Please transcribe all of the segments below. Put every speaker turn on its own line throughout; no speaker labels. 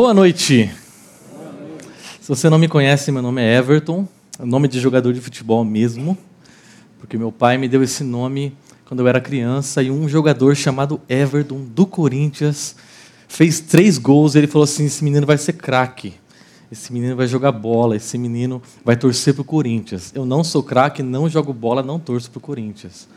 Boa noite. Se você não me conhece, meu nome é Everton, nome de jogador de futebol mesmo, porque meu pai me deu esse nome quando eu era criança e um jogador chamado Everton do Corinthians fez três gols e ele falou assim: esse menino vai ser craque, esse menino vai jogar bola, esse menino vai torcer para o Corinthians. Eu não sou craque, não jogo bola, não torço para o Corinthians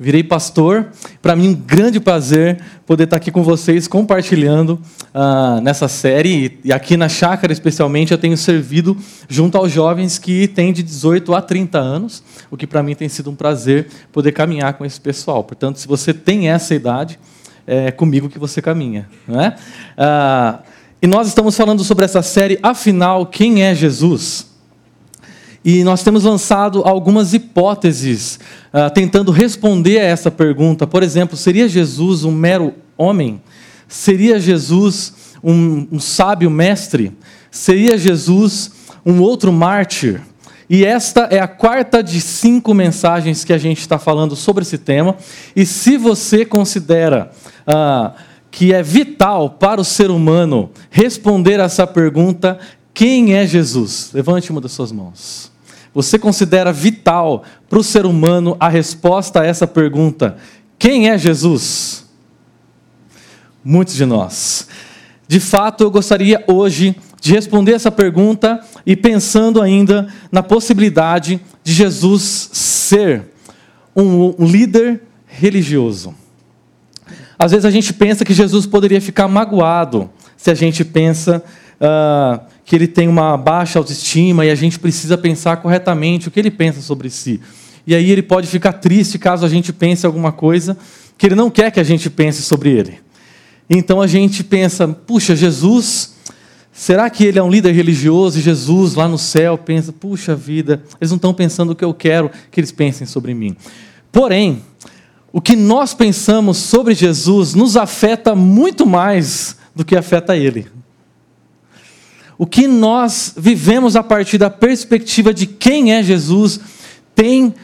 virei pastor. Para mim, um grande prazer poder estar aqui com vocês compartilhando uh, nessa série. E aqui na chácara, especialmente, eu tenho servido junto aos jovens que têm de 18 a 30 anos, o que para mim tem sido um prazer poder caminhar com esse pessoal. Portanto, se você tem essa idade, é comigo que você caminha. Não é? Uh, e nós estamos falando sobre essa série, afinal, quem é Jesus? E nós temos lançado algumas hipóteses uh, tentando responder a essa pergunta. Por exemplo, seria Jesus um mero homem? Seria Jesus um, um sábio mestre? Seria Jesus um outro mártir? E esta é a quarta de cinco mensagens que a gente está falando sobre esse tema. E se você considera uh, que é vital para o ser humano responder essa pergunta, quem é Jesus? Levante uma das suas mãos. Você considera vital para o ser humano a resposta a essa pergunta: quem é Jesus? Muitos de nós. De fato, eu gostaria hoje de responder essa pergunta e pensando ainda na possibilidade de Jesus ser um, líder religioso. Às vezes a gente pensa que Jesus poderia ficar magoado se a gente pensa uh, que ele tem uma baixa autoestima e a gente precisa pensar corretamente o que ele pensa sobre si. E aí ele pode ficar triste caso a gente pense alguma coisa que ele não quer que a gente pense sobre ele. Então a gente pensa, puxa, Jesus, será que ele é um líder religioso e Jesus lá no céu pensa, puxa vida, eles não estão pensando o que eu quero que eles pensem sobre mim. Porém, o que nós pensamos sobre Jesus nos afeta muito mais do que afeta ele o que nós vivemos a partir da perspectiva de quem é Jesus tem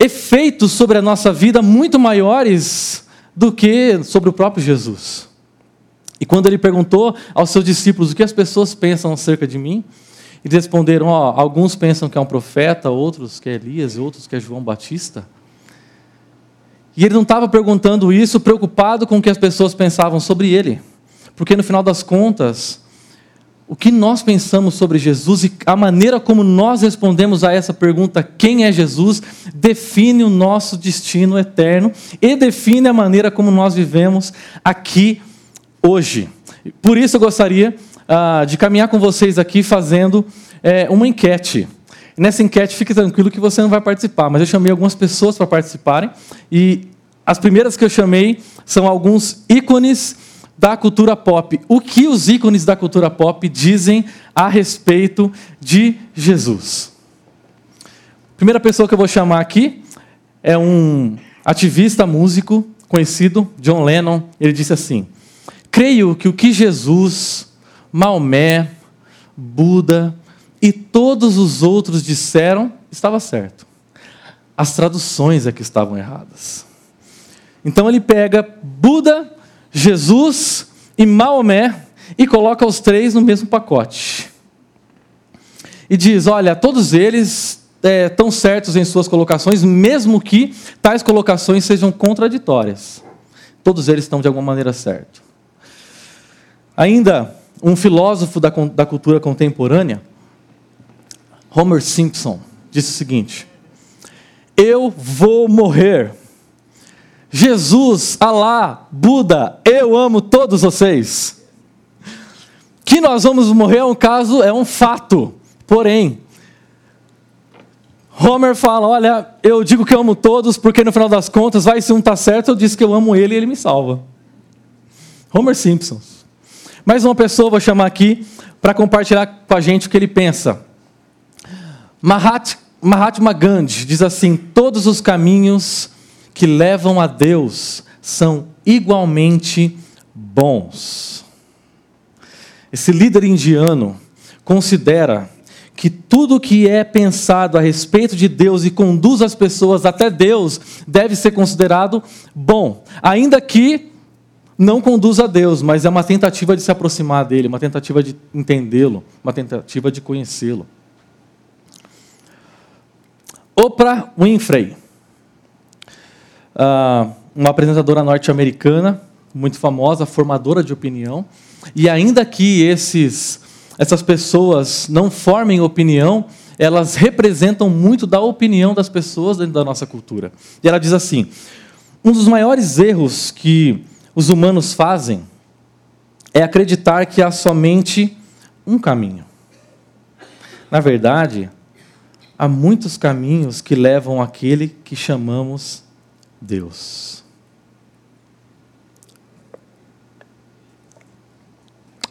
efeitos sobre a nossa vida muito maiores do que sobre o próprio Jesus. E quando ele perguntou aos seus discípulos o que as pessoas pensam acerca de mim, eles responderam: ó, alguns pensam que é um profeta, outros que é Elias, outros que é João Batista. E ele não estava perguntando isso preocupado com o que as pessoas pensavam sobre ele, porque no final das contas, o que nós pensamos sobre Jesus e a maneira como nós respondemos a essa pergunta, quem é Jesus, define o nosso destino eterno e define a maneira como nós vivemos aqui hoje. Por isso eu gostaria ah, de caminhar com vocês aqui fazendo é, uma enquete. Nessa enquete, fique tranquilo que você não vai participar, mas eu chamei algumas pessoas para participarem e as primeiras que eu chamei são alguns ícones da cultura pop. O que os ícones da cultura pop dizem a respeito de Jesus? Primeira pessoa que eu vou chamar aqui é um ativista músico conhecido, John Lennon. Ele disse assim: Creio que o que Jesus, Maomé, Buda e todos os outros disseram estava certo. As traduções é que estavam erradas. Então ele pega Buda Jesus e Maomé e coloca os três no mesmo pacote. E diz: olha, todos eles é, estão certos em suas colocações, mesmo que tais colocações sejam contraditórias. Todos eles estão de alguma maneira certos. Ainda, um filósofo da, da cultura contemporânea, Homer Simpson, disse o seguinte: Eu vou morrer Jesus, Alá, Buda, eu amo todos vocês. Que nós vamos morrer é um caso, é um fato. Porém, Homer fala: Olha, eu digo que eu amo todos, porque no final das contas, vai se um está certo, eu disse que eu amo ele e ele me salva. Homer Simpson. Mais uma pessoa vou chamar aqui para compartilhar com a gente o que ele pensa. Mahatma Gandhi diz assim: Todos os caminhos que levam a Deus são igualmente bons. Esse líder indiano considera que tudo que é pensado a respeito de Deus e conduz as pessoas até Deus deve ser considerado bom, ainda que não conduz a Deus, mas é uma tentativa de se aproximar dele, uma tentativa de entendê-lo, uma tentativa de conhecê-lo. Oprah Winfrey, ah, uma apresentadora norte-americana, muito famosa, formadora de opinião, e ainda que esses, essas pessoas não formem opinião, elas representam muito da opinião das pessoas dentro da nossa cultura. E ela diz assim: um dos maiores erros que os humanos fazem é acreditar que há somente um caminho. Na verdade, há muitos caminhos que levam àquele que chamamos Deus.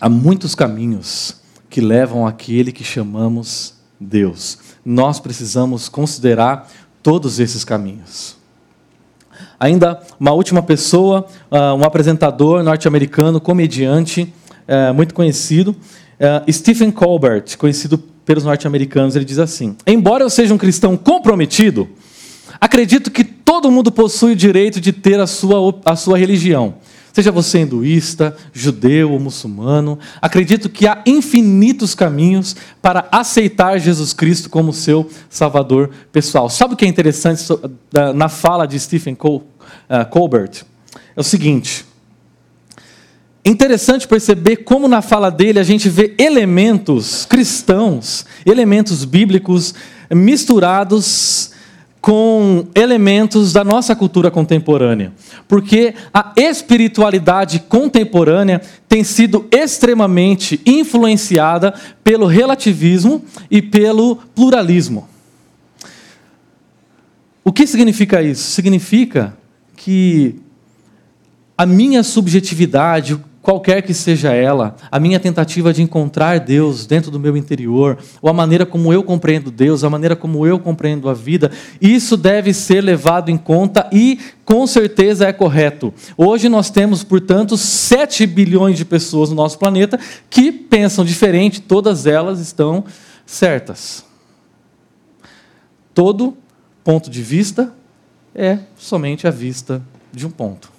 Há muitos caminhos que levam àquele que chamamos Deus. Nós precisamos considerar todos esses caminhos. Ainda uma última pessoa, ah, um apresentador norte-americano, comediante, eh, muito conhecido, eh, Stephen Colbert, conhecido pelos norte-americanos, ele diz assim: Embora eu seja um cristão comprometido, acredito que todo mundo possui o direito de ter a sua, a sua religião. Seja você hinduísta, judeu ou muçulmano, acredito que há infinitos caminhos para aceitar Jesus Cristo como seu Salvador pessoal. Sabe o que é interessante na fala de Stephen uh, Colbert? É o seguinte. Interessante perceber como na fala dele a gente vê elementos cristãos, elementos bíblicos misturados com elementos da nossa cultura contemporânea. Porque a espiritualidade contemporânea tem sido extremamente influenciada pelo relativismo e pelo pluralismo. O que significa isso? Significa que a minha subjetividade, qualquer que seja ela, a minha tentativa de encontrar Deus dentro do meu interior, ou a maneira como eu compreendo Deus, a maneira como eu compreendo a vida, isso deve ser levado em conta e com certeza é correto. Hoje nós temos, portanto, 7 bilhões de pessoas no nosso planeta que pensam diferente, todas elas estão certas. Todo ponto de vista é somente a vista de um ponto.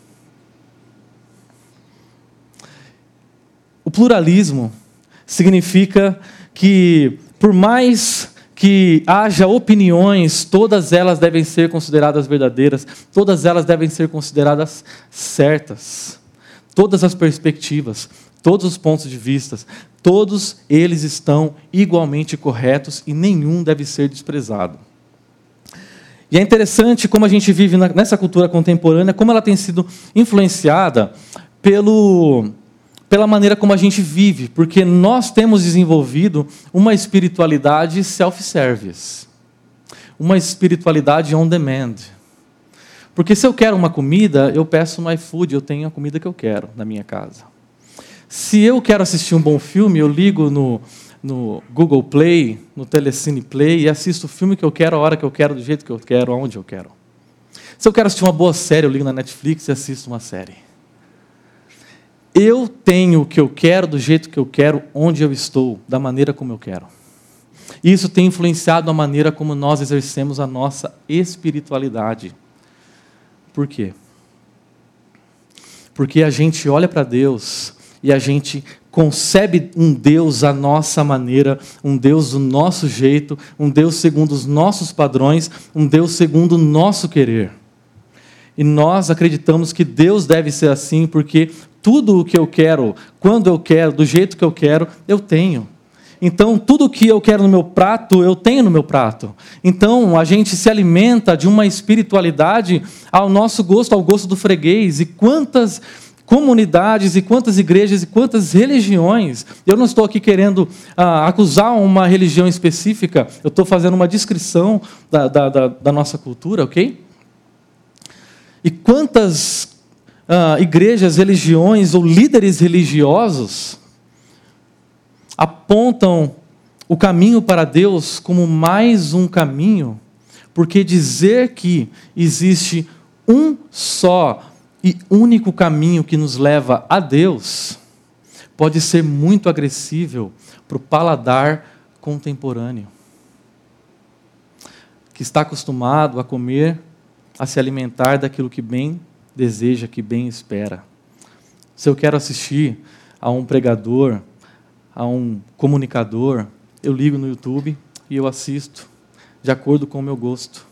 O pluralismo significa que, por mais que haja opiniões, todas elas devem ser consideradas verdadeiras, todas elas devem ser consideradas certas. Todas as perspectivas, todos os pontos de vista, todos eles estão igualmente corretos e nenhum deve ser desprezado. E é interessante como a gente vive nessa cultura contemporânea, como ela tem sido influenciada pelo pela maneira como a gente vive, porque nós temos desenvolvido uma espiritualidade self-service, uma espiritualidade on demand. Porque se eu quero uma comida, eu peço no iFood, eu tenho a comida que eu quero na minha casa. Se eu quero assistir um bom filme, eu ligo no, no Google Play, no Telecine Play e assisto o filme que eu quero, a hora que eu quero, do jeito que eu quero, aonde eu quero. Se eu quero assistir uma boa série, eu ligo na Netflix e assisto uma série. Eu tenho o que eu quero, do jeito que eu quero, onde eu estou, da maneira como eu quero. Isso tem influenciado a maneira como nós exercemos a nossa espiritualidade. Por quê? Porque a gente olha para Deus e a gente concebe um Deus à nossa maneira, um Deus do nosso jeito, um Deus segundo os nossos padrões, um Deus segundo o nosso querer. E nós acreditamos que Deus deve ser assim porque tudo o que eu quero, quando eu quero, do jeito que eu quero, eu tenho. Então, tudo o que eu quero no meu prato, eu tenho no meu prato. Então, a gente se alimenta de uma espiritualidade ao nosso gosto, ao gosto do freguês. E quantas comunidades, e quantas igrejas, e quantas religiões. Eu não estou aqui querendo ah, acusar uma religião específica, eu estou fazendo uma descrição da, da, da, da nossa cultura, ok? E quantas ah, igrejas, religiões ou líderes religiosos apontam o caminho para Deus como mais um caminho, porque dizer que existe um só e único caminho que nos leva a Deus pode ser muito agressível para o paladar contemporâneo, que está acostumado a comer, a se alimentar daquilo que bem deseja, que bem espera. Se eu quero assistir a um pregador, a um comunicador, eu ligo no YouTube e eu assisto de acordo com o meu gosto.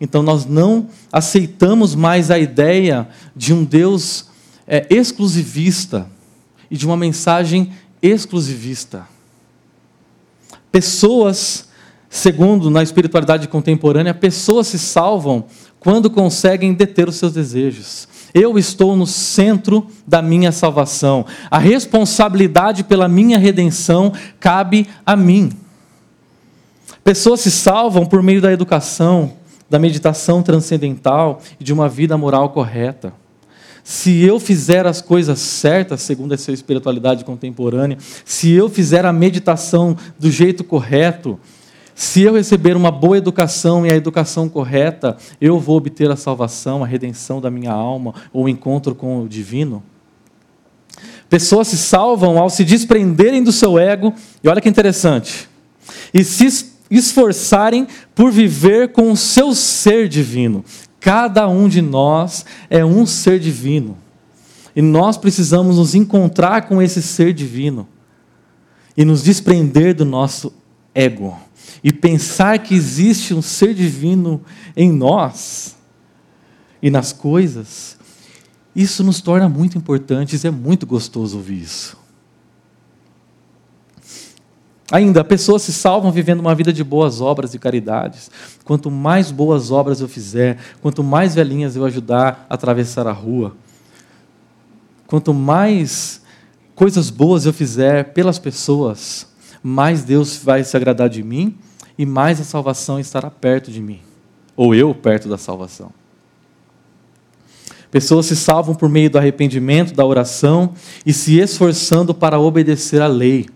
Então nós não aceitamos mais a ideia de um Deus é, exclusivista e de uma mensagem exclusivista. Pessoas, segundo na espiritualidade contemporânea, pessoas se salvam quando conseguem deter os seus desejos. Eu estou no centro da minha salvação. A responsabilidade pela minha redenção cabe a mim. Pessoas se salvam por meio da educação, da meditação transcendental e de uma vida moral correta. Se eu fizer as coisas certas, segundo essa espiritualidade contemporânea, se eu fizer a meditação do jeito correto, se eu receber uma boa educação e a educação correta, eu vou obter a salvação, a redenção da minha alma, ou o encontro com o divino. Pessoas se salvam ao se desprenderem do seu ego, e olha que interessante, e se esforçarem por viver com o seu ser divino. Cada um de nós é um ser divino. E nós precisamos nos encontrar com esse ser divino e nos desprender do nosso ego e pensar que existe um ser divino em nós e nas coisas. Isso nos torna muito importantes, é muito gostoso ouvir isso. Ainda, pessoas se salvam vivendo uma vida de boas obras e caridades. Quanto mais boas obras eu fizer, quanto mais velhinhas eu ajudar a atravessar a rua, quanto mais coisas boas eu fizer pelas pessoas, mais Deus vai se agradar de mim e mais a salvação estará perto de mim, ou eu perto da salvação. Pessoas se salvam por meio do arrependimento, da oração e se esforçando para obedecer à lei.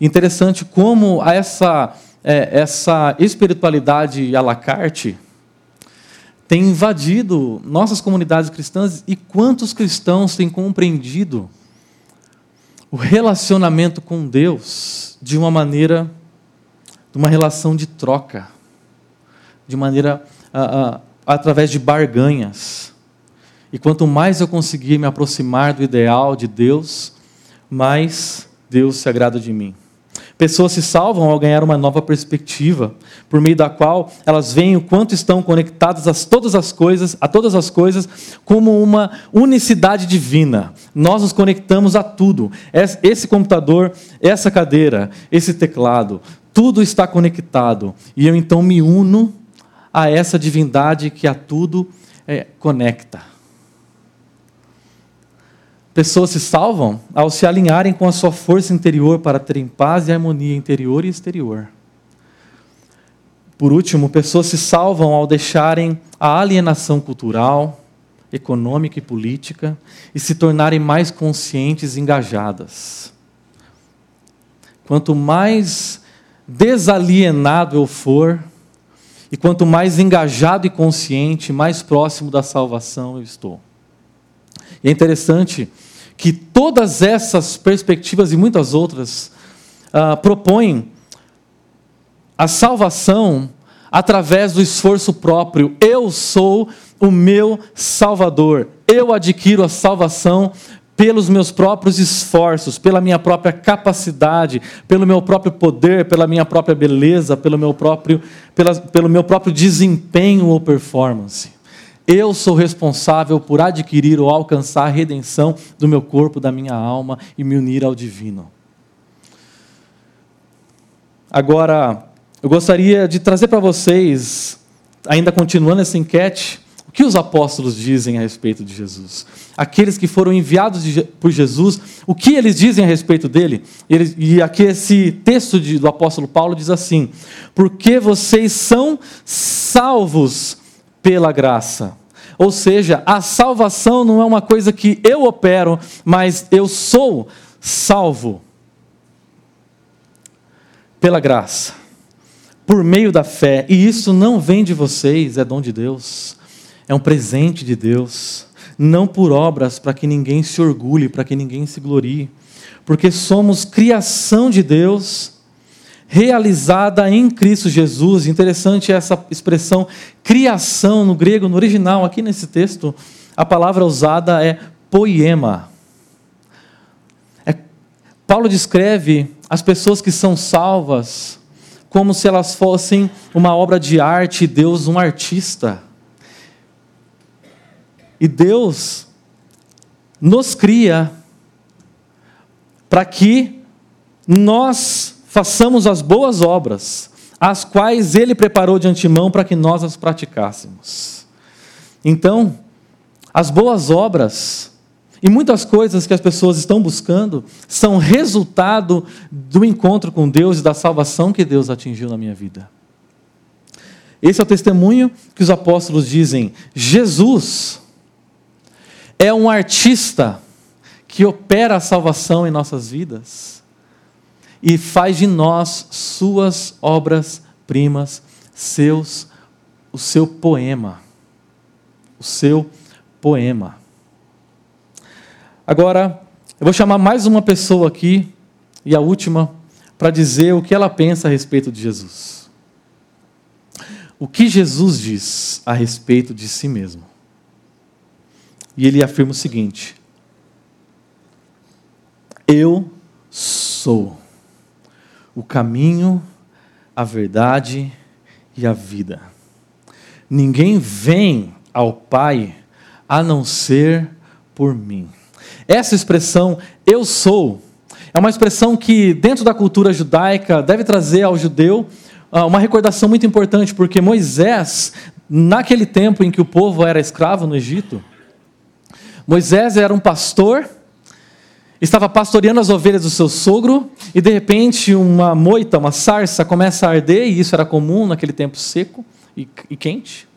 Interessante como essa, é, essa espiritualidade à la carte tem invadido nossas comunidades cristãs e quantos cristãos têm compreendido o relacionamento com Deus de uma maneira, de uma relação de troca, de maneira através de barganhas. E quanto mais eu conseguir me aproximar do ideal de Deus, mais Deus se agrada de mim. Pessoas se salvam ao ganhar uma nova perspectiva, por meio da qual elas veem o quanto estão conectadas a todas as coisas, a todas as coisas, como uma unicidade divina. Nós nos conectamos a tudo. Esse computador, essa cadeira, esse teclado, tudo está conectado. E eu então me uno a essa divindade que a tudo é, conecta. Pessoas se salvam ao se alinharem com a sua força interior para terem paz e harmonia interior e exterior. Por último, pessoas se salvam ao deixarem a alienação cultural, econômica e política e se tornarem mais conscientes e engajadas. Quanto mais desalienado eu for, e quanto mais engajado e consciente, mais próximo da salvação eu estou. E é interessante que todas essas perspectivas e muitas outras uh, propõem a salvação através do esforço próprio. Eu sou o meu Salvador. Eu adquiro a salvação pelos meus próprios esforços, pela minha própria capacidade, pelo meu próprio poder, pela minha própria beleza, pelo meu próprio, pela, pelo meu próprio desempenho ou performance. Eu sou responsável por adquirir ou alcançar a redenção do meu corpo, da minha alma e me unir ao divino. Agora, eu gostaria de trazer para vocês, ainda continuando essa enquete, que os apóstolos dizem a respeito de Jesus. Aqueles que foram enviados por Jesus, o que eles dizem a respeito dele? e aqui esse texto do apóstolo Paulo diz assim: Porque vocês são salvos pela graça. Ou seja, a salvação não é uma coisa que eu opero, mas eu sou salvo pela graça, por meio da fé. E isso não vem de vocês, é dom de Deus, é um presente de Deus, não por obras para que ninguém se orgulhe, para que ninguém se glorie, porque somos criação de Deus realizada em Cristo Jesus. Interessante essa expressão criação no grego, no original, aqui nesse texto, a palavra usada é poema. É, Paulo descreve as pessoas que são salvas como se elas fossem uma obra de arte Deus um artista. E Deus nos cria para que nós façamos as boas obras, as quais Ele preparou de antemão para que nós as praticássemos. Então, as boas obras e muitas coisas que as pessoas estão buscando são resultado do encontro com Deus e da salvação que Deus atingiu na minha vida. Esse é o testemunho que os apóstolos dizem. Jesus é um artista que opera a salvação em nossas vidas e faz de nós suas obras-primas, seus o seu poema. O seu poema. Agora, eu vou chamar mais uma pessoa aqui, e a última, para dizer o que ela pensa a respeito de Jesus. O que Jesus diz a respeito de si mesmo? E ele afirma o seguinte: Eu sou o caminho, a verdade e a vida. Ninguém vem ao Pai a não ser por mim. Essa expressão, eu sou, é uma expressão que, dentro da cultura judaica, deve trazer ao judeu ah, uma recordação muito importante, porque Moisés, naquele tempo em que o povo era escravo no Egito, Moisés era um pastor, estava pastoreando as ovelhas do seu sogro, e de repente uma moita, uma sarça começa a arder, e isso era comum naquele tempo seco e, e quente.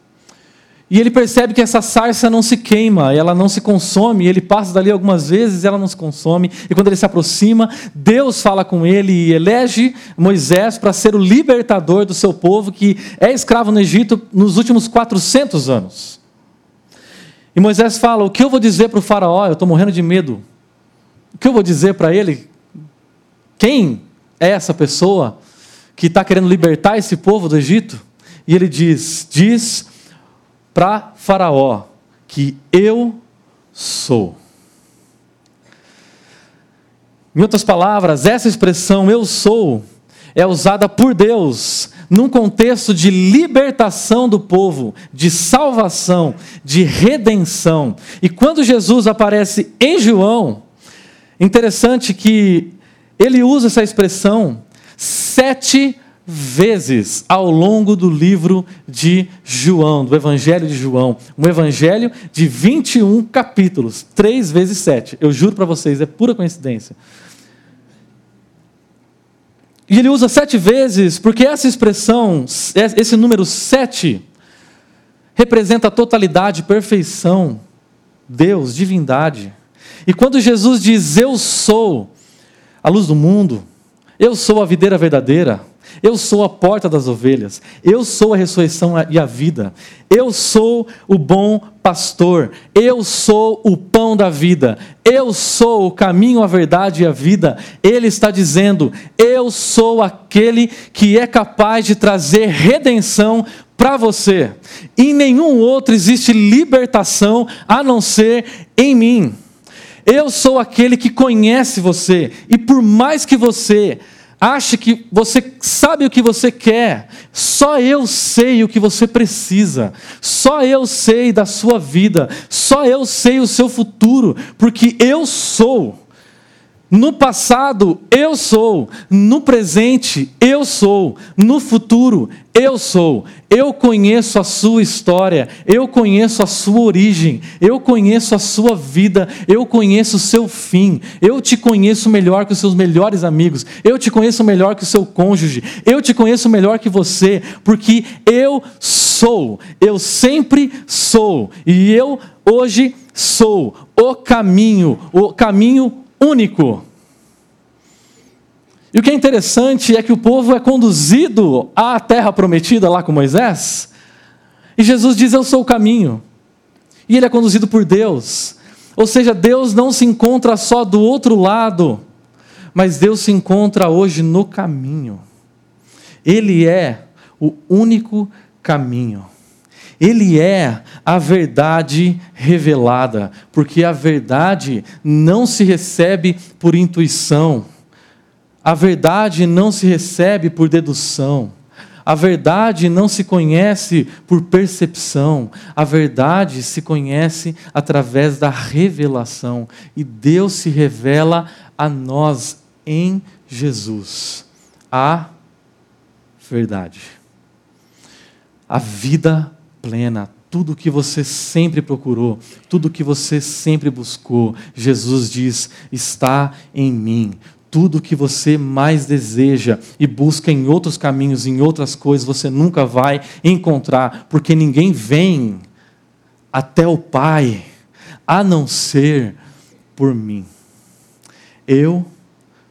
E ele percebe que essa sarça não se queima, ela não se consome. Ele passa dali algumas vezes ela não se consome. E quando ele se aproxima, Deus fala com ele e elege Moisés para ser o libertador do seu povo que é escravo no Egito nos últimos 400 anos. E Moisés fala: O que eu vou dizer para o Faraó? Eu estou morrendo de medo. O que eu vou dizer para ele? Quem é essa pessoa que está querendo libertar esse povo do Egito? E ele diz: Diz para Faraó que eu sou. Em outras palavras, essa expressão eu sou é usada por Deus num contexto de libertação do povo, de salvação, de redenção. E quando Jesus aparece em João, interessante que ele usa essa expressão sete vezes ao longo do livro de João, do Evangelho de João. Um evangelho de 21 capítulos, 3 vezes 7. Eu juro para vocês, é pura coincidência. E ele usa sete vezes, porque essa expressão, esse número sete, representa a totalidade, perfeição, Deus, divindade. E quando Jesus diz: Eu sou a luz do mundo, eu sou a videira verdadeira, eu sou a porta das ovelhas. Eu sou a ressurreição e a vida. Eu sou o bom pastor. Eu sou o pão da vida. Eu sou o caminho, a verdade e a vida. Ele está dizendo: Eu sou aquele que é capaz de trazer redenção para você. Em nenhum outro existe libertação a não ser em mim. Eu sou aquele que conhece você, e por mais que você ache que você sabe o que você quer. Só eu sei o que você precisa. Só eu sei da sua vida. Só eu sei o seu futuro, porque eu sou. No passado, eu sou. No presente, eu sou. No futuro, eu sou. Eu conheço a sua história. Eu conheço a sua origem. Eu conheço a sua vida. Eu conheço o seu fim. Eu te conheço melhor que os seus melhores amigos. Eu te conheço melhor que o seu cônjuge. Eu te conheço melhor que você. Porque eu sou. Eu sempre sou. E eu hoje sou o caminho. O caminho único. E o que é interessante é que o povo é conduzido à terra prometida lá com Moisés, e Jesus diz: Eu sou o caminho. E ele é conduzido por Deus. Ou seja, Deus não se encontra só do outro lado, mas Deus se encontra hoje no caminho. Ele é o único caminho. Ele é a verdade revelada, porque a verdade não se recebe por intuição, a verdade não se recebe por dedução. A verdade não se conhece por percepção, a verdade se conhece através da revelação. E Deus se revela a nós em Jesus. A verdade. A vida plena, tudo que você sempre procurou, tudo que você sempre buscou, Jesus diz: está em mim. Tudo que você mais deseja e busca em outros caminhos, em outras coisas, você nunca vai encontrar, porque ninguém vem até o Pai a não ser por mim. Eu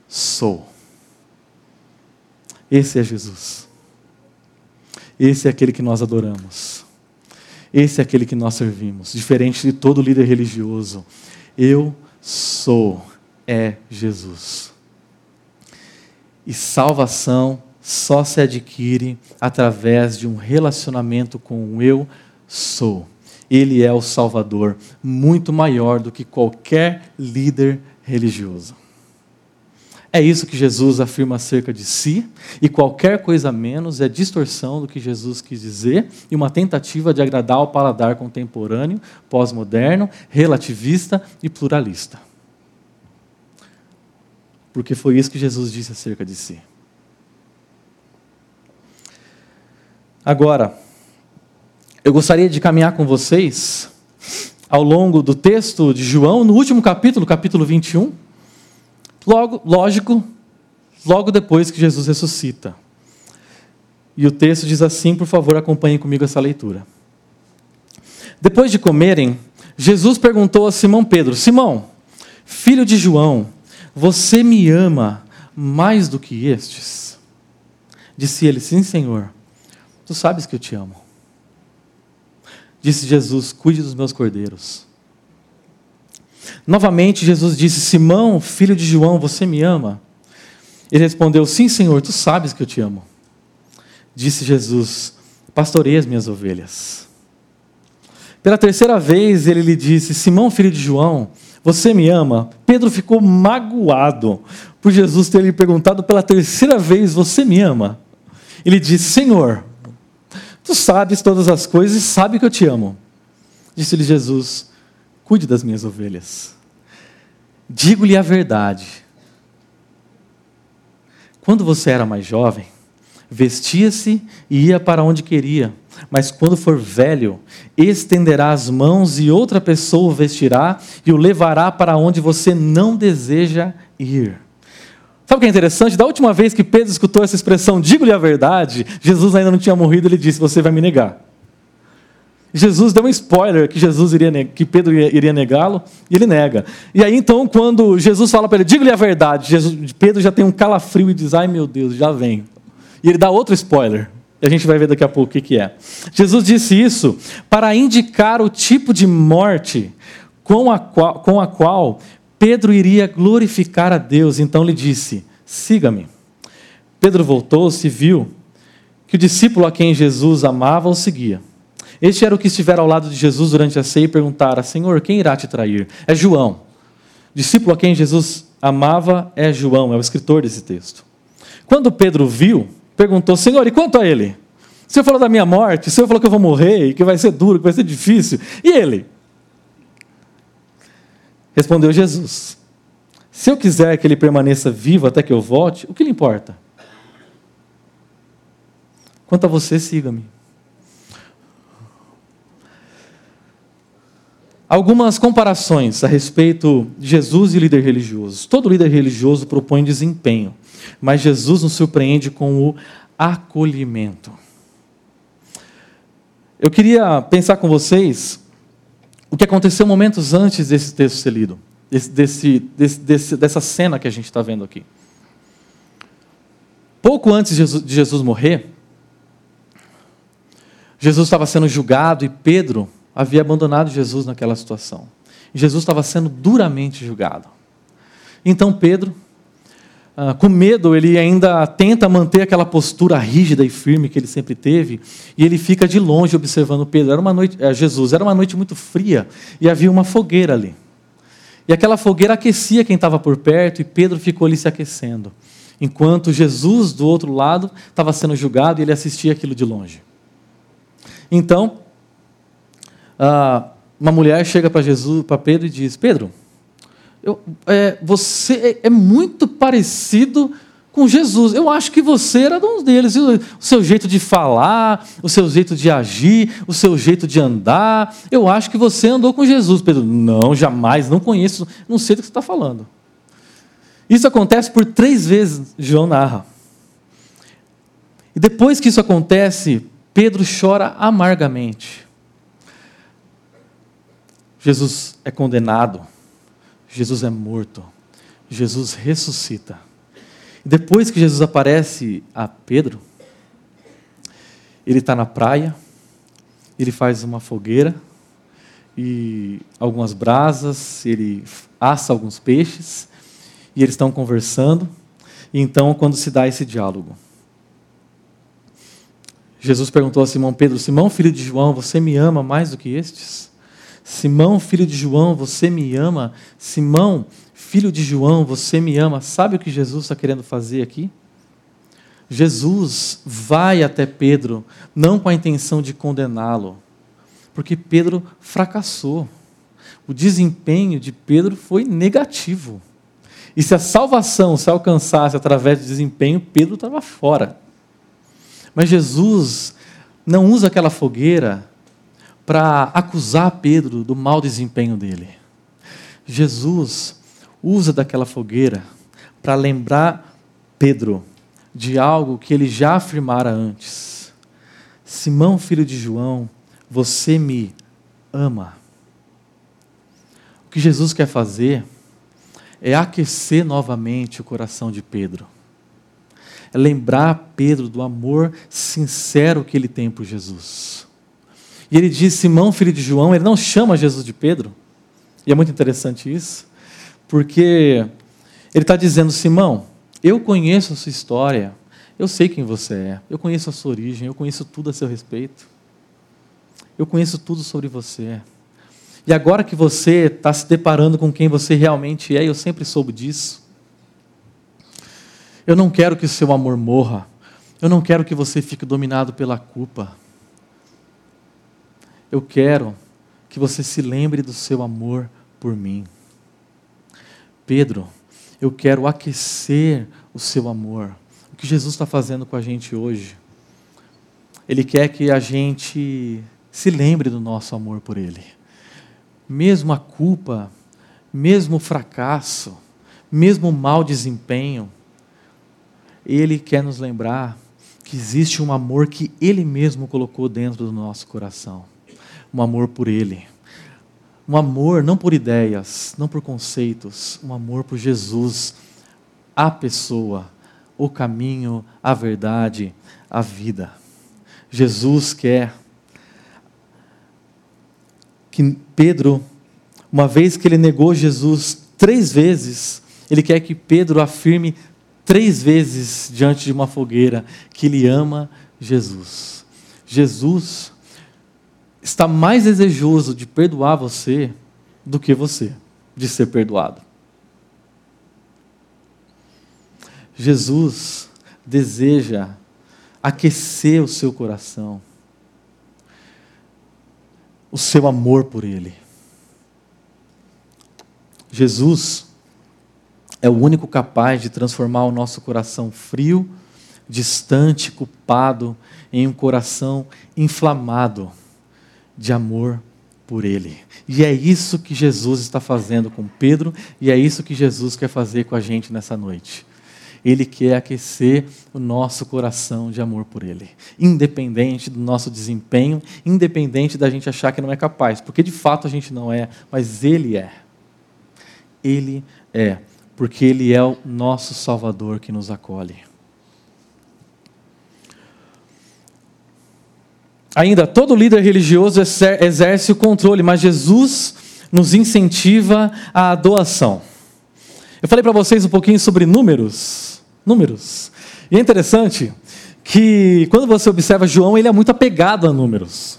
sou. Esse é Jesus. Esse é aquele que nós adoramos. Esse é aquele que nós servimos, diferente de todo líder religioso. Eu sou é Jesus. E salvação só se adquire através de um relacionamento com o eu sou. Ele é o Salvador, muito maior do que qualquer líder religioso. É isso que Jesus afirma acerca de si, e qualquer coisa menos é distorção do que Jesus quis dizer e uma tentativa de agradar ao paladar contemporâneo, pós-moderno, relativista e pluralista. Porque foi isso que Jesus disse acerca de si. Agora, eu gostaria de caminhar com vocês ao longo do texto de João, no último capítulo, capítulo 21 Logo, lógico, logo depois que Jesus ressuscita. E o texto diz assim, por favor, acompanhem comigo essa leitura. Depois de comerem, Jesus perguntou a Simão Pedro: Simão, filho de João, você me ama mais do que estes? Disse ele: Sim, Senhor, tu sabes que eu te amo. Disse Jesus: Cuide dos meus cordeiros. Novamente, Jesus disse: Simão, filho de João, você me ama? Ele respondeu: Sim, Senhor, tu sabes que eu te amo. Disse Jesus: Pastorei as minhas ovelhas. Pela terceira vez, ele lhe disse: Simão, filho de João, você me ama? Pedro ficou magoado por Jesus ter lhe perguntado pela terceira vez: Você me ama? Ele disse: Senhor, tu sabes todas as coisas e sabe que eu te amo. Disse-lhe Jesus: cuide das minhas ovelhas. Digo-lhe a verdade. Quando você era mais jovem, vestia-se e ia para onde queria, mas quando for velho, estenderá as mãos e outra pessoa o vestirá e o levará para onde você não deseja ir. Sabe o que é interessante? Da última vez que Pedro escutou essa expressão, digo-lhe a verdade, Jesus ainda não tinha morrido, ele disse: Você vai me negar. Jesus deu um spoiler que Jesus iria que Pedro iria negá-lo e ele nega. E aí então quando Jesus fala para ele, diga-lhe a verdade, Jesus, Pedro já tem um calafrio e diz, ai meu Deus, já vem. E ele dá outro spoiler. E a gente vai ver daqui a pouco o que, que é. Jesus disse isso para indicar o tipo de morte com a qual, com a qual Pedro iria glorificar a Deus. Então lhe disse: siga-me. Pedro voltou-se e viu que o discípulo a quem Jesus amava o seguia. Este era o que estivera ao lado de Jesus durante a ceia e perguntara: Senhor, quem irá te trair? É João. discípulo a quem Jesus amava é João, é o escritor desse texto. Quando Pedro viu, perguntou: Senhor, e quanto a ele? O Senhor falou da minha morte, o Senhor falou que eu vou morrer, e que vai ser duro, que vai ser difícil. E ele? Respondeu Jesus: Se eu quiser que ele permaneça vivo até que eu volte, o que lhe importa? Quanto a você, siga-me. Algumas comparações a respeito de Jesus e líder religioso. Todo líder religioso propõe desempenho, mas Jesus nos surpreende com o acolhimento. Eu queria pensar com vocês o que aconteceu momentos antes desse texto ser lido, desse, desse, desse, dessa cena que a gente está vendo aqui. Pouco antes de Jesus, de Jesus morrer, Jesus estava sendo julgado e Pedro havia abandonado Jesus naquela situação. Jesus estava sendo duramente julgado. Então Pedro ah, com medo, ele ainda tenta manter aquela postura rígida e firme que ele sempre teve, e ele fica de longe observando Pedro. Era uma noite, é, Jesus, era uma noite muito fria e havia uma fogueira ali. E aquela fogueira aquecia quem estava por perto, e Pedro ficou ali se aquecendo, enquanto Jesus, do outro lado, estava sendo julgado e ele assistia aquilo de longe. Então, ah, uma mulher chega para Jesus, para Pedro e diz: Pedro, eu, é, você é, é muito parecido com Jesus. Eu acho que você era um deles. O seu jeito de falar, o seu jeito de agir, o seu jeito de andar. Eu acho que você andou com Jesus, Pedro. Não, jamais, não conheço, não sei do que você está falando. Isso acontece por três vezes, João narra. E depois que isso acontece, Pedro chora amargamente. Jesus é condenado. Jesus é morto, Jesus ressuscita. Depois que Jesus aparece a Pedro, ele está na praia, ele faz uma fogueira e algumas brasas, ele assa alguns peixes e eles estão conversando. E então, quando se dá esse diálogo, Jesus perguntou a Simão Pedro: Simão, filho de João, você me ama mais do que estes? Simão, filho de João, você me ama? Simão, filho de João, você me ama? Sabe o que Jesus está querendo fazer aqui? Jesus vai até Pedro, não com a intenção de condená-lo, porque Pedro fracassou. O desempenho de Pedro foi negativo. E se a salvação se alcançasse através do desempenho, Pedro estava fora. Mas Jesus não usa aquela fogueira para acusar Pedro do mau desempenho dele. Jesus usa daquela fogueira para lembrar Pedro de algo que ele já afirmara antes. Simão, filho de João, você me ama. O que Jesus quer fazer é aquecer novamente o coração de Pedro. É lembrar Pedro do amor sincero que ele tem por Jesus. E ele diz Simão, filho de João, ele não chama Jesus de Pedro. E é muito interessante isso, porque ele está dizendo: Simão, eu conheço a sua história, eu sei quem você é, eu conheço a sua origem, eu conheço tudo a seu respeito, eu conheço tudo sobre você. E agora que você está se deparando com quem você realmente é, eu sempre soube disso. Eu não quero que o seu amor morra. Eu não quero que você fique dominado pela culpa eu quero que você se lembre do seu amor por mim. Pedro, eu quero aquecer o seu amor. O que Jesus está fazendo com a gente hoje? Ele quer que a gente se lembre do nosso amor por Ele. Mesmo a culpa, mesmo o fracasso, mesmo o mau desempenho, Ele quer nos lembrar que existe um amor que Ele mesmo colocou dentro do nosso coração um amor por Ele. Um amor não por ideias, não por conceitos, um amor por Jesus, a pessoa, o caminho, a verdade, a vida. Jesus quer que Pedro, uma vez que ele negou Jesus três vezes, ele quer que Pedro afirme três vezes diante de uma fogueira que ele ama Jesus. Jesus está mais desejoso de perdoar você do que você de ser perdoado. Jesus deseja aquecer o seu coração, o seu amor por Ele. Jesus é o único capaz de transformar o nosso coração frio, distante, culpado, em um coração inflamado de amor por Ele. E é isso que Jesus está fazendo com Pedro, e é isso que Jesus quer fazer com a gente nessa noite. Ele quer aquecer o nosso coração de amor por Ele, independente do nosso desempenho, independente da gente achar que não é capaz, porque de fato a gente não é, mas Ele é. Ele é, porque Ele é o nosso Salvador que nos acolhe. Ainda, todo líder religioso exerce o controle, mas Jesus nos incentiva à doação. Eu falei para vocês um pouquinho sobre números. números. E é interessante que quando você observa João, ele é muito apegado a números.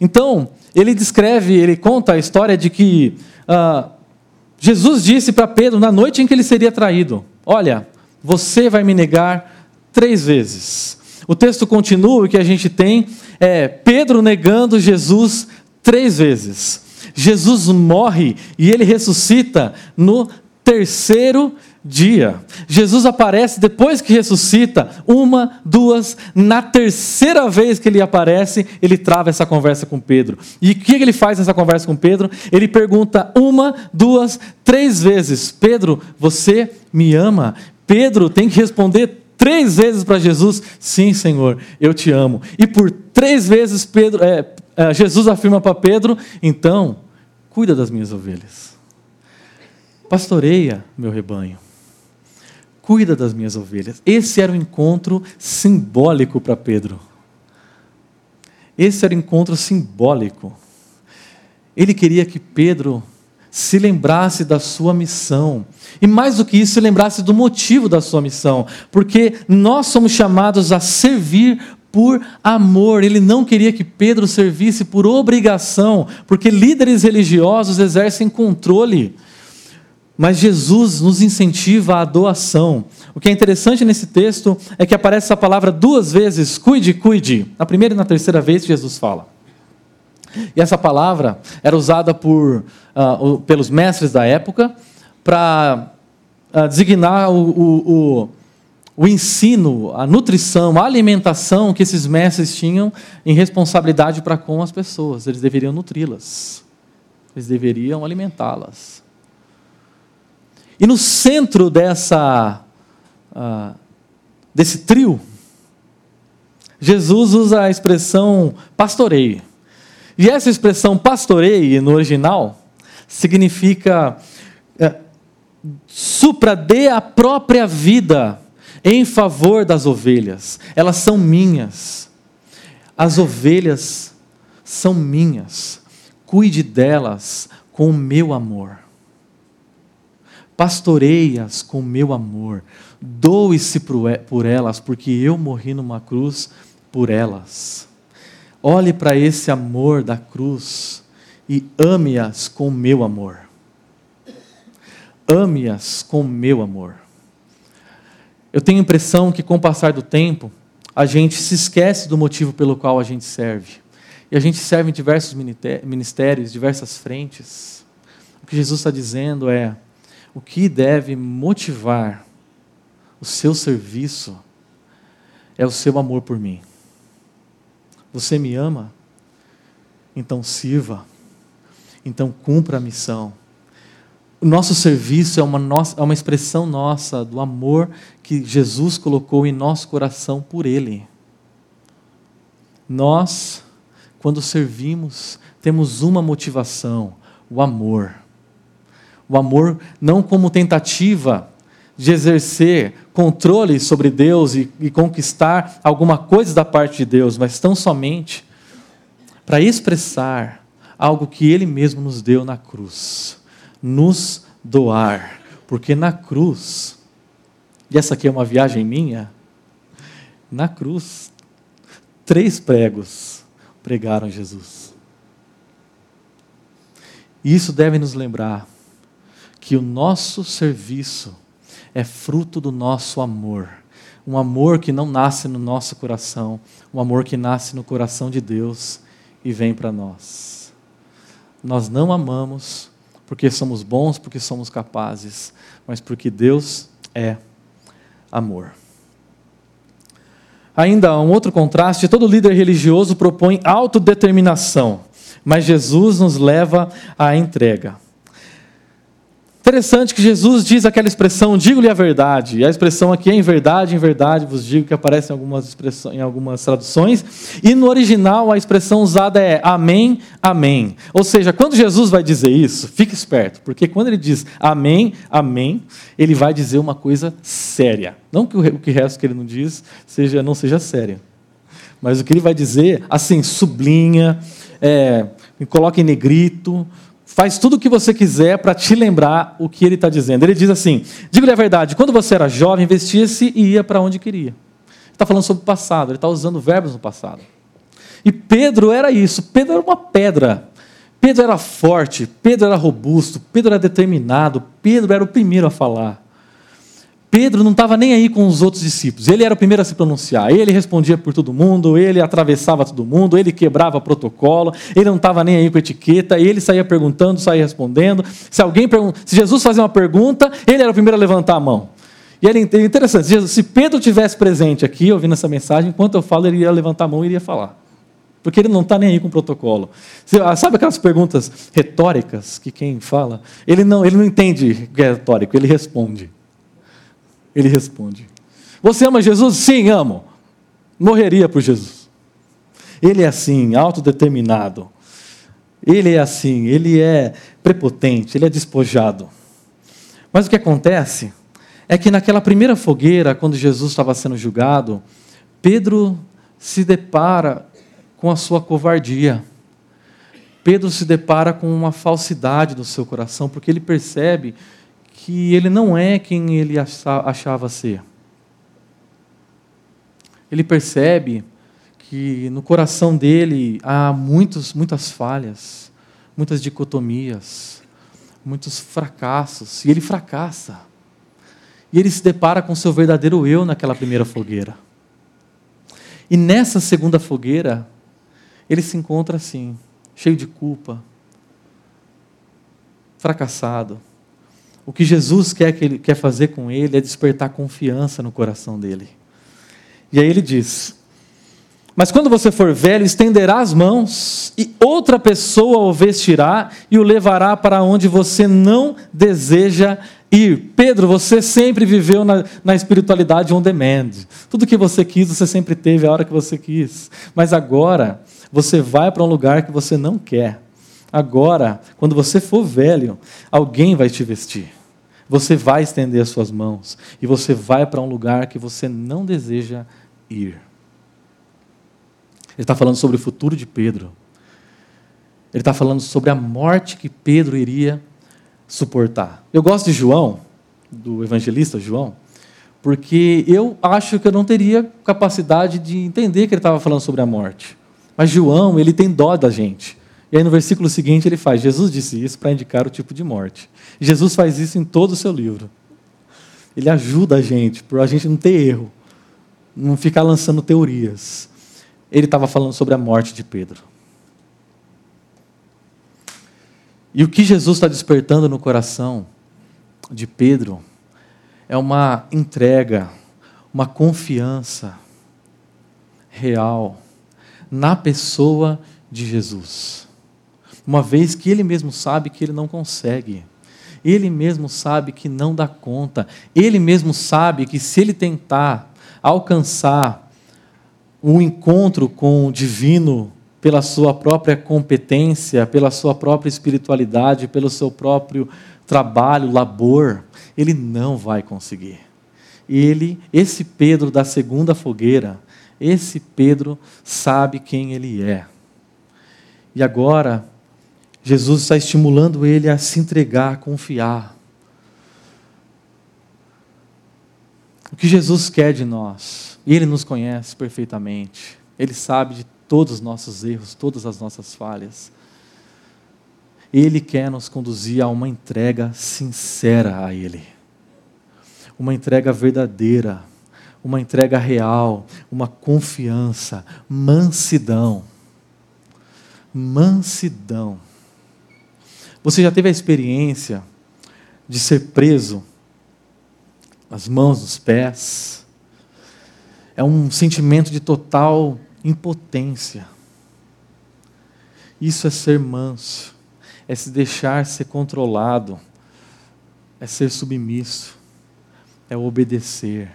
Então, ele descreve, ele conta a história de que ah, Jesus disse para Pedro na noite em que ele seria traído: Olha, você vai me negar três vezes. O texto continua, o que a gente tem é Pedro negando Jesus três vezes. Jesus morre e ele ressuscita no terceiro dia. Jesus aparece depois que ressuscita, uma, duas, na terceira vez que ele aparece, ele trava essa conversa com Pedro. E o que ele faz nessa conversa com Pedro? Ele pergunta uma, duas, três vezes: Pedro, você me ama? Pedro tem que responder três vezes para Jesus: Sim, Senhor, eu te amo. E por três vezes Pedro, é, é, Jesus afirma para Pedro: Então, cuida das minhas ovelhas. Pastoreia meu rebanho cuida das minhas ovelhas. Esse era o encontro simbólico para Pedro. Esse era o encontro simbólico. Ele queria que Pedro se lembrasse da sua missão. E mais do que isso, se lembrasse do motivo da sua missão. Porque nós somos chamados a servir por amor. Ele não queria que Pedro servisse por obrigação, porque líderes religiosos exercem controle. Mas Jesus nos incentiva à doação. O que é interessante nesse texto é que aparece essa palavra duas vezes: cuide, cuide. Na primeira e na terceira vez, Jesus fala. E essa palavra era usada por, uh, pelos mestres da época para uh, designar o, o, o, o ensino, a nutrição, a alimentação que esses mestres tinham em responsabilidade para com as pessoas. Eles deveriam nutri-las, eles deveriam alimentá-las. E no centro dessa, uh, desse trio, Jesus usa a expressão pastoreio. E essa expressão pastoreio, no original, significa é, supra de a própria vida em favor das ovelhas. Elas são minhas. As ovelhas são minhas. Cuide delas com o meu amor pastoreias com meu amor, doe-se por elas, porque eu morri numa cruz por elas. Olhe para esse amor da cruz e ame-as com meu amor. Ame-as com meu amor. Eu tenho a impressão que com o passar do tempo, a gente se esquece do motivo pelo qual a gente serve. E a gente serve em diversos ministérios, diversas frentes. O que Jesus está dizendo é: o que deve motivar o seu serviço é o seu amor por mim. Você me ama? Então sirva. Então cumpra a missão. O nosso serviço é uma, nossa, é uma expressão nossa do amor que Jesus colocou em nosso coração por Ele. Nós, quando servimos, temos uma motivação: o amor. O amor não como tentativa de exercer controle sobre Deus e, e conquistar alguma coisa da parte de Deus, mas tão somente para expressar algo que Ele mesmo nos deu na cruz, nos doar, porque na cruz, e essa aqui é uma viagem minha, na cruz, três pregos pregaram Jesus. E isso deve nos lembrar que o nosso serviço é fruto do nosso amor. Um amor que não nasce no nosso coração, um amor que nasce no coração de Deus e vem para nós. Nós não amamos porque somos bons, porque somos capazes, mas porque Deus é amor. Ainda um outro contraste: todo líder religioso propõe autodeterminação, mas Jesus nos leva à entrega. Interessante que Jesus diz aquela expressão, digo-lhe a verdade. E a expressão aqui é em verdade, em verdade, vos digo, que aparece em algumas, em algumas traduções. E no original a expressão usada é amém, amém. Ou seja, quando Jesus vai dizer isso, fique esperto, porque quando ele diz amém, amém, ele vai dizer uma coisa séria. Não que o que resto que ele não diz seja, não seja sério. Mas o que ele vai dizer, assim, sublinha, é, coloca em negrito, faz tudo o que você quiser para te lembrar o que ele está dizendo. Ele diz assim: diga-lhe a verdade, quando você era jovem, vestia-se e ia para onde queria. Está falando sobre o passado, ele está usando verbos no passado. E Pedro era isso, Pedro era uma pedra. Pedro era forte, Pedro era robusto, Pedro era determinado, Pedro era o primeiro a falar. Pedro não estava nem aí com os outros discípulos. Ele era o primeiro a se pronunciar. Ele respondia por todo mundo, ele atravessava todo mundo, ele quebrava protocolo, ele não estava nem aí com etiqueta, ele saía perguntando, saía respondendo. Se alguém se Jesus fazia uma pergunta, ele era o primeiro a levantar a mão. E era interessante, se Pedro tivesse presente aqui, ouvindo essa mensagem, enquanto eu falo, ele ia levantar a mão e iria falar. Porque ele não está nem aí com o protocolo. Ah, sabe aquelas perguntas retóricas que quem fala? Ele não, ele não entende que é retórico, ele responde. Ele responde: Você ama Jesus? Sim, amo. Morreria por Jesus. Ele é assim, autodeterminado. Ele é assim, ele é prepotente, ele é despojado. Mas o que acontece é que naquela primeira fogueira, quando Jesus estava sendo julgado, Pedro se depara com a sua covardia. Pedro se depara com uma falsidade do seu coração, porque ele percebe que ele não é quem ele achava ser. Ele percebe que no coração dele há muitos, muitas falhas, muitas dicotomias, muitos fracassos, e ele fracassa. E ele se depara com seu verdadeiro eu naquela primeira fogueira. E nessa segunda fogueira, ele se encontra assim, cheio de culpa, fracassado o que Jesus quer, que ele, quer fazer com ele é despertar confiança no coração dele. E aí ele diz: Mas quando você for velho, estenderá as mãos, e outra pessoa o vestirá e o levará para onde você não deseja ir. Pedro, você sempre viveu na, na espiritualidade on demand. Tudo que você quis, você sempre teve a hora que você quis. Mas agora, você vai para um lugar que você não quer. Agora, quando você for velho, alguém vai te vestir. Você vai estender as suas mãos e você vai para um lugar que você não deseja ir. Ele está falando sobre o futuro de Pedro. Ele está falando sobre a morte que Pedro iria suportar. Eu gosto de João, do evangelista João, porque eu acho que eu não teria capacidade de entender que ele estava falando sobre a morte. Mas João, ele tem dó da gente. E aí no versículo seguinte ele faz: Jesus disse isso para indicar o tipo de morte. Jesus faz isso em todo o seu livro. Ele ajuda a gente, para a gente não ter erro, não ficar lançando teorias. Ele estava falando sobre a morte de Pedro. E o que Jesus está despertando no coração de Pedro é uma entrega, uma confiança real na pessoa de Jesus uma vez que ele mesmo sabe que ele não consegue. Ele mesmo sabe que não dá conta. Ele mesmo sabe que se ele tentar alcançar um encontro com o divino pela sua própria competência, pela sua própria espiritualidade, pelo seu próprio trabalho, labor, ele não vai conseguir. Ele, esse Pedro da segunda fogueira, esse Pedro sabe quem ele é. E agora Jesus está estimulando ele a se entregar, a confiar. O que Jesus quer de nós, e Ele nos conhece perfeitamente, Ele sabe de todos os nossos erros, todas as nossas falhas. Ele quer nos conduzir a uma entrega sincera a Ele, uma entrega verdadeira, uma entrega real, uma confiança, mansidão. Mansidão. Você já teve a experiência de ser preso nas mãos, nos pés? É um sentimento de total impotência. Isso é ser manso, é se deixar ser controlado, é ser submisso, é obedecer.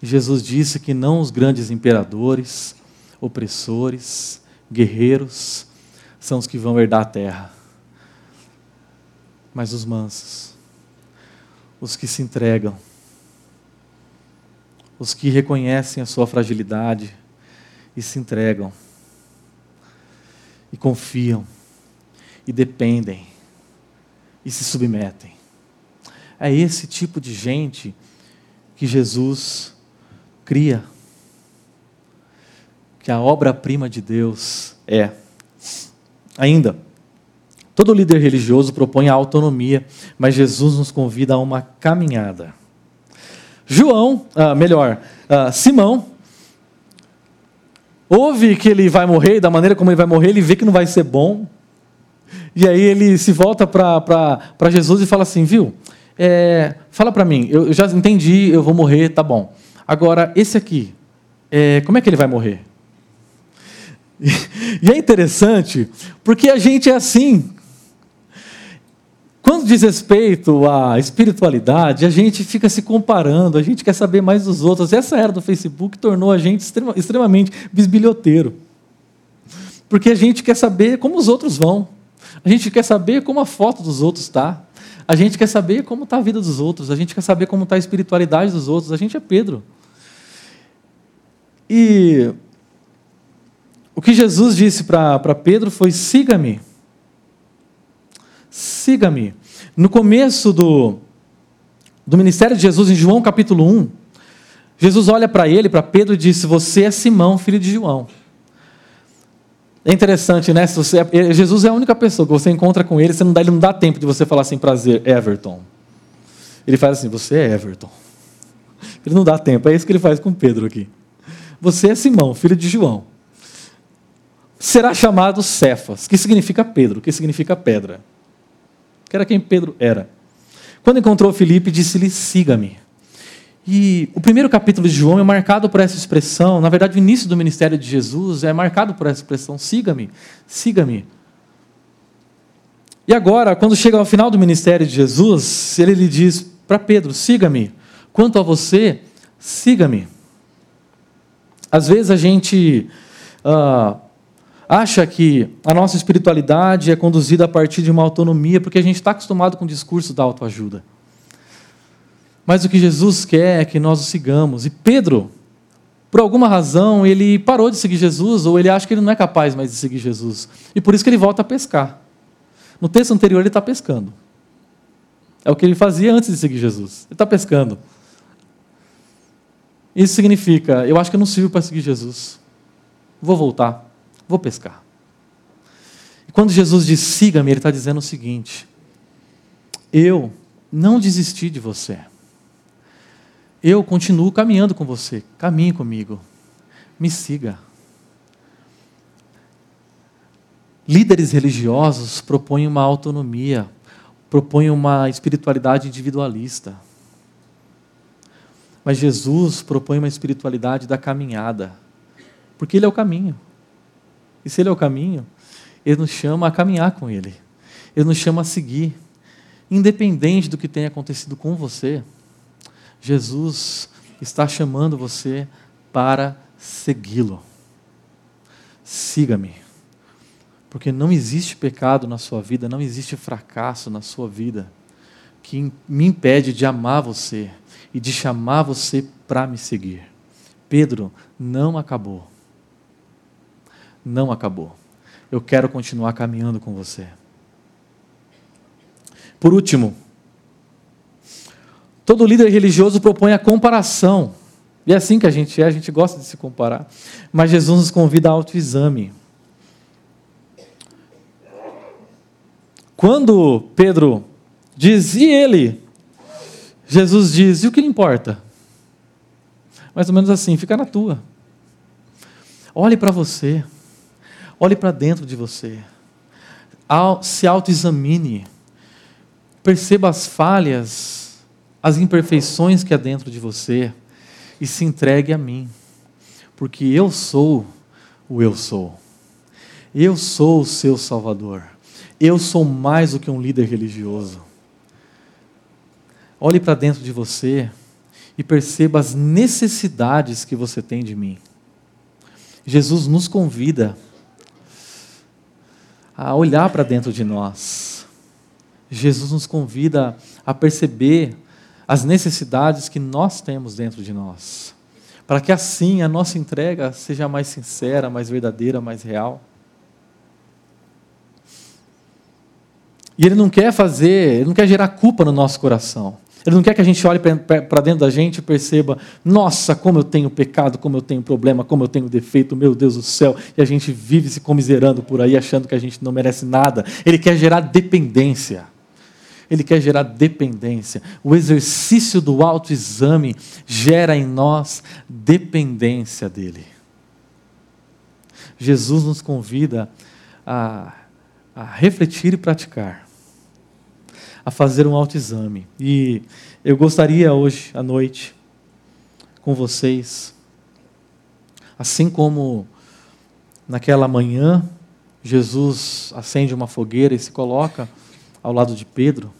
Jesus disse que não os grandes imperadores, opressores, guerreiros são os que vão herdar a terra mas os mansos, os que se entregam, os que reconhecem a sua fragilidade e se entregam, e confiam, e dependem e se submetem. É esse tipo de gente que Jesus cria. Que a obra-prima de Deus é. Ainda, todo líder religioso propõe a autonomia, mas Jesus nos convida a uma caminhada. João, ah, melhor, ah, Simão, ouve que ele vai morrer, da maneira como ele vai morrer, ele vê que não vai ser bom. E aí ele se volta para Jesus e fala assim: Viu, é, fala para mim, eu, já entendi, eu vou morrer, tá bom. Agora, esse aqui, é, como é que ele vai morrer? E é interessante, porque a gente é assim. Quando diz respeito à espiritualidade, a gente fica se comparando, a gente quer saber mais dos outros. Essa era do Facebook tornou a gente extremamente bisbilhoteiro. Porque a gente quer saber como os outros vão. A gente quer saber como a foto dos outros está. A gente quer saber como está a vida dos outros. A gente quer saber como está a espiritualidade dos outros. A gente é Pedro. E o que Jesus disse para Pedro foi: siga-me. Siga-me. No começo do, do ministério de Jesus, em João capítulo 1, Jesus olha para ele, para Pedro, e disse: Você é Simão, filho de João. É interessante, né? Você, é, Jesus é a única pessoa que você encontra com ele, você não dá, ele não dá tempo de você falar assim, prazer, Everton. Ele faz assim, você é Everton. Ele não dá tempo, é isso que ele faz com Pedro aqui. Você é Simão, filho de João. Será chamado Cefas, que significa Pedro, que significa pedra. Que era quem Pedro era. Quando encontrou Filipe, disse-lhe: siga-me. E o primeiro capítulo de João é marcado por essa expressão, na verdade, o início do ministério de Jesus é marcado por essa expressão: siga-me, siga-me. E agora, quando chega ao final do ministério de Jesus, ele lhe diz para Pedro: siga-me. Quanto a você, siga-me. Às vezes a gente uh, acha que a nossa espiritualidade é conduzida a partir de uma autonomia, porque a gente está acostumado com o discurso da autoajuda. Mas o que Jesus quer é que nós o sigamos. E Pedro, por alguma razão, ele parou de seguir Jesus, ou ele acha que ele não é capaz mais de seguir Jesus. E por isso que ele volta a pescar. No texto anterior, ele está pescando. É o que ele fazia antes de seguir Jesus. Ele está pescando. Isso significa, eu acho que eu não sirvo para seguir Jesus. Vou voltar, vou pescar. E quando Jesus diz siga-me, ele está dizendo o seguinte: eu não desisti de você eu continuo caminhando com você. Caminhe comigo. Me siga. Líderes religiosos propõem uma autonomia, propõem uma espiritualidade individualista. Mas Jesus propõe uma espiritualidade da caminhada, porque Ele é o caminho. E se Ele é o caminho, Ele nos chama a caminhar com Ele. Ele nos chama a seguir, independente do que tenha acontecido com você. Jesus está chamando você para segui-lo. Siga-me. Porque não existe pecado na sua vida, não existe fracasso na sua vida que me impede de amar você e de chamar você para me seguir. Pedro, não acabou. Não acabou. Eu quero continuar caminhando com você. Por último, Todo líder religioso propõe a comparação. E é assim que a gente é, a gente gosta de se comparar. Mas Jesus nos convida a autoexame. Quando Pedro diz, e ele? Jesus diz, e o que lhe importa? Mais ou menos assim, fica na tua. Olhe para você. Olhe para dentro de você. Se autoexamine. Perceba as falhas as imperfeições que há dentro de você e se entregue a mim, porque eu sou o eu sou. Eu sou o seu Salvador. Eu sou mais do que um líder religioso. Olhe para dentro de você e perceba as necessidades que você tem de mim. Jesus nos convida a olhar para dentro de nós. Jesus nos convida a perceber as necessidades que nós temos dentro de nós, para que assim a nossa entrega seja mais sincera, mais verdadeira, mais real. E Ele não quer fazer, Ele não quer gerar culpa no nosso coração. Ele não quer que a gente olhe para dentro da gente e perceba, nossa, como eu tenho pecado, como eu tenho problema, como eu tenho defeito, meu Deus do céu, e a gente vive se comiserando por aí, achando que a gente não merece nada. Ele quer gerar dependência. Ele quer gerar dependência. O exercício do autoexame gera em nós dependência dele. Jesus nos convida a, a refletir e praticar, a fazer um autoexame. E eu gostaria hoje à noite, com vocês, assim como naquela manhã, Jesus acende uma fogueira e se coloca ao lado de Pedro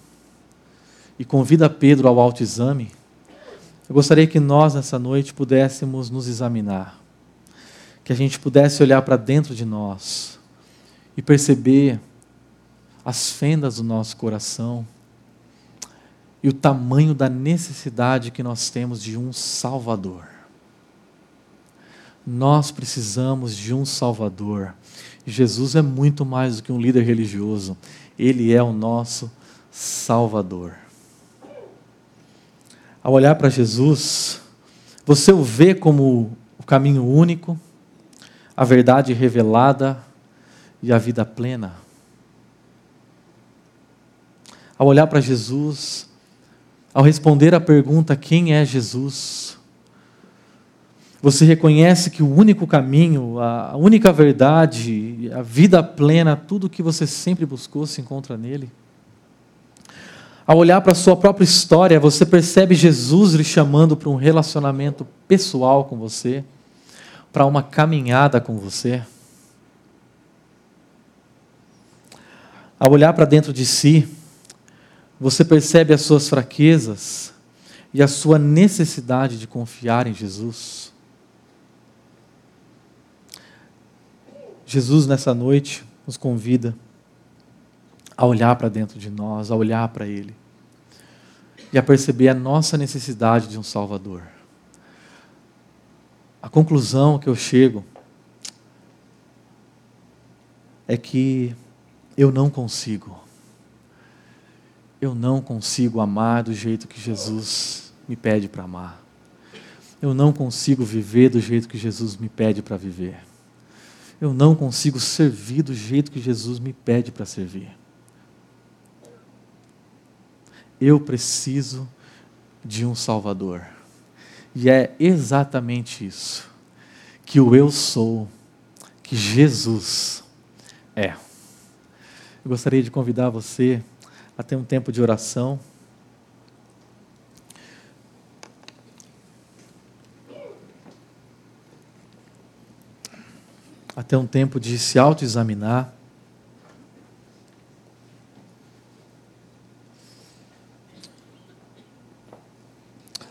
e convida Pedro ao autoexame, eu gostaria que nós, nessa noite, pudéssemos nos examinar, que a gente pudesse olhar para dentro de nós e perceber as fendas do nosso coração e o tamanho da necessidade que nós temos de um Salvador. Nós precisamos de um Salvador. Jesus é muito mais do que um líder religioso, ele é o nosso Salvador. Ao olhar para Jesus, você o vê como o caminho único, a verdade revelada e a vida plena. Ao olhar para Jesus, ao responder à pergunta: quem é Jesus? Você reconhece que o único caminho, a única verdade, a vida plena, tudo o que você sempre buscou se encontra nele? Ao olhar para a sua própria história, você percebe Jesus lhe chamando para um relacionamento pessoal com você, para uma caminhada com você. Ao olhar para dentro de si, você percebe as suas fraquezas e a sua necessidade de confiar em Jesus. Jesus, nessa noite, nos convida a olhar para dentro de nós, a olhar para Ele e a perceber a nossa necessidade de um Salvador. A conclusão que eu chego é que eu não consigo. Eu não consigo amar do jeito que Jesus me pede para amar. Eu não consigo viver do jeito que Jesus me pede para viver eu não consigo servir do jeito que Jesus me pede para servir. Eu preciso de um Salvador. E é exatamente isso que o eu sou, que Jesus é. Eu gostaria de convidar você a ter um tempo de oração. até um tempo de se autoexaminar.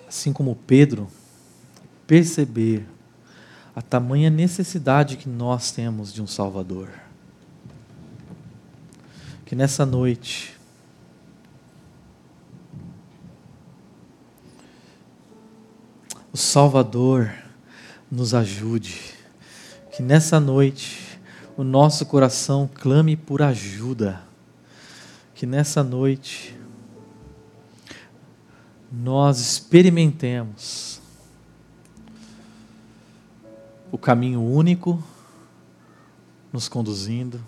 Assim como Pedro, perceber a tamanha necessidade que nós temos de um Salvador. Que nessa noite, o Salvador nos ajude que nessa noite o nosso coração clame por ajuda. Que nessa noite nós experimentemos o caminho único nos conduzindo,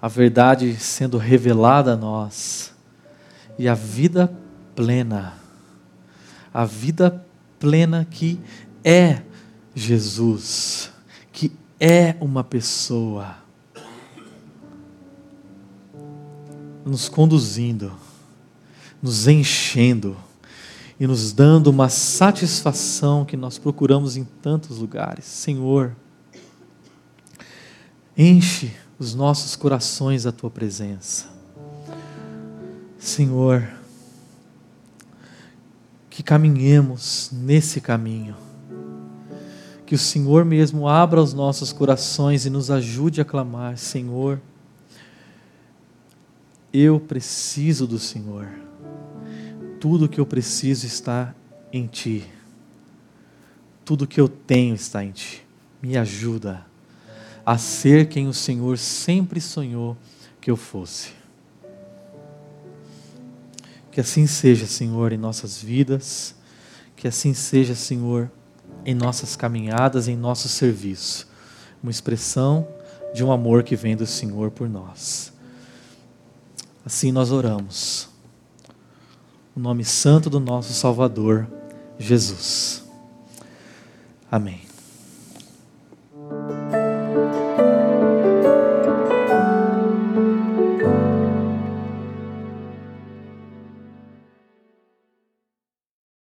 a verdade sendo revelada a nós e a vida plena, a vida plena que é Jesus, que é uma pessoa, nos conduzindo, nos enchendo e nos dando uma satisfação que nós procuramos em tantos lugares. Senhor, enche os nossos corações da tua presença. Senhor, que caminhemos nesse caminho que o Senhor mesmo abra os nossos corações e nos ajude a clamar: Senhor, eu preciso do Senhor. Tudo que eu preciso está em Ti. Tudo que eu tenho está em Ti. Me ajuda a ser quem o Senhor sempre sonhou que eu fosse. Que assim seja, Senhor, em nossas vidas, que assim seja, Senhor, em nossas caminhadas, em nosso serviço, uma expressão de um amor que vem do Senhor por nós. Assim nós oramos. O nome santo do nosso Salvador, Jesus. Amém.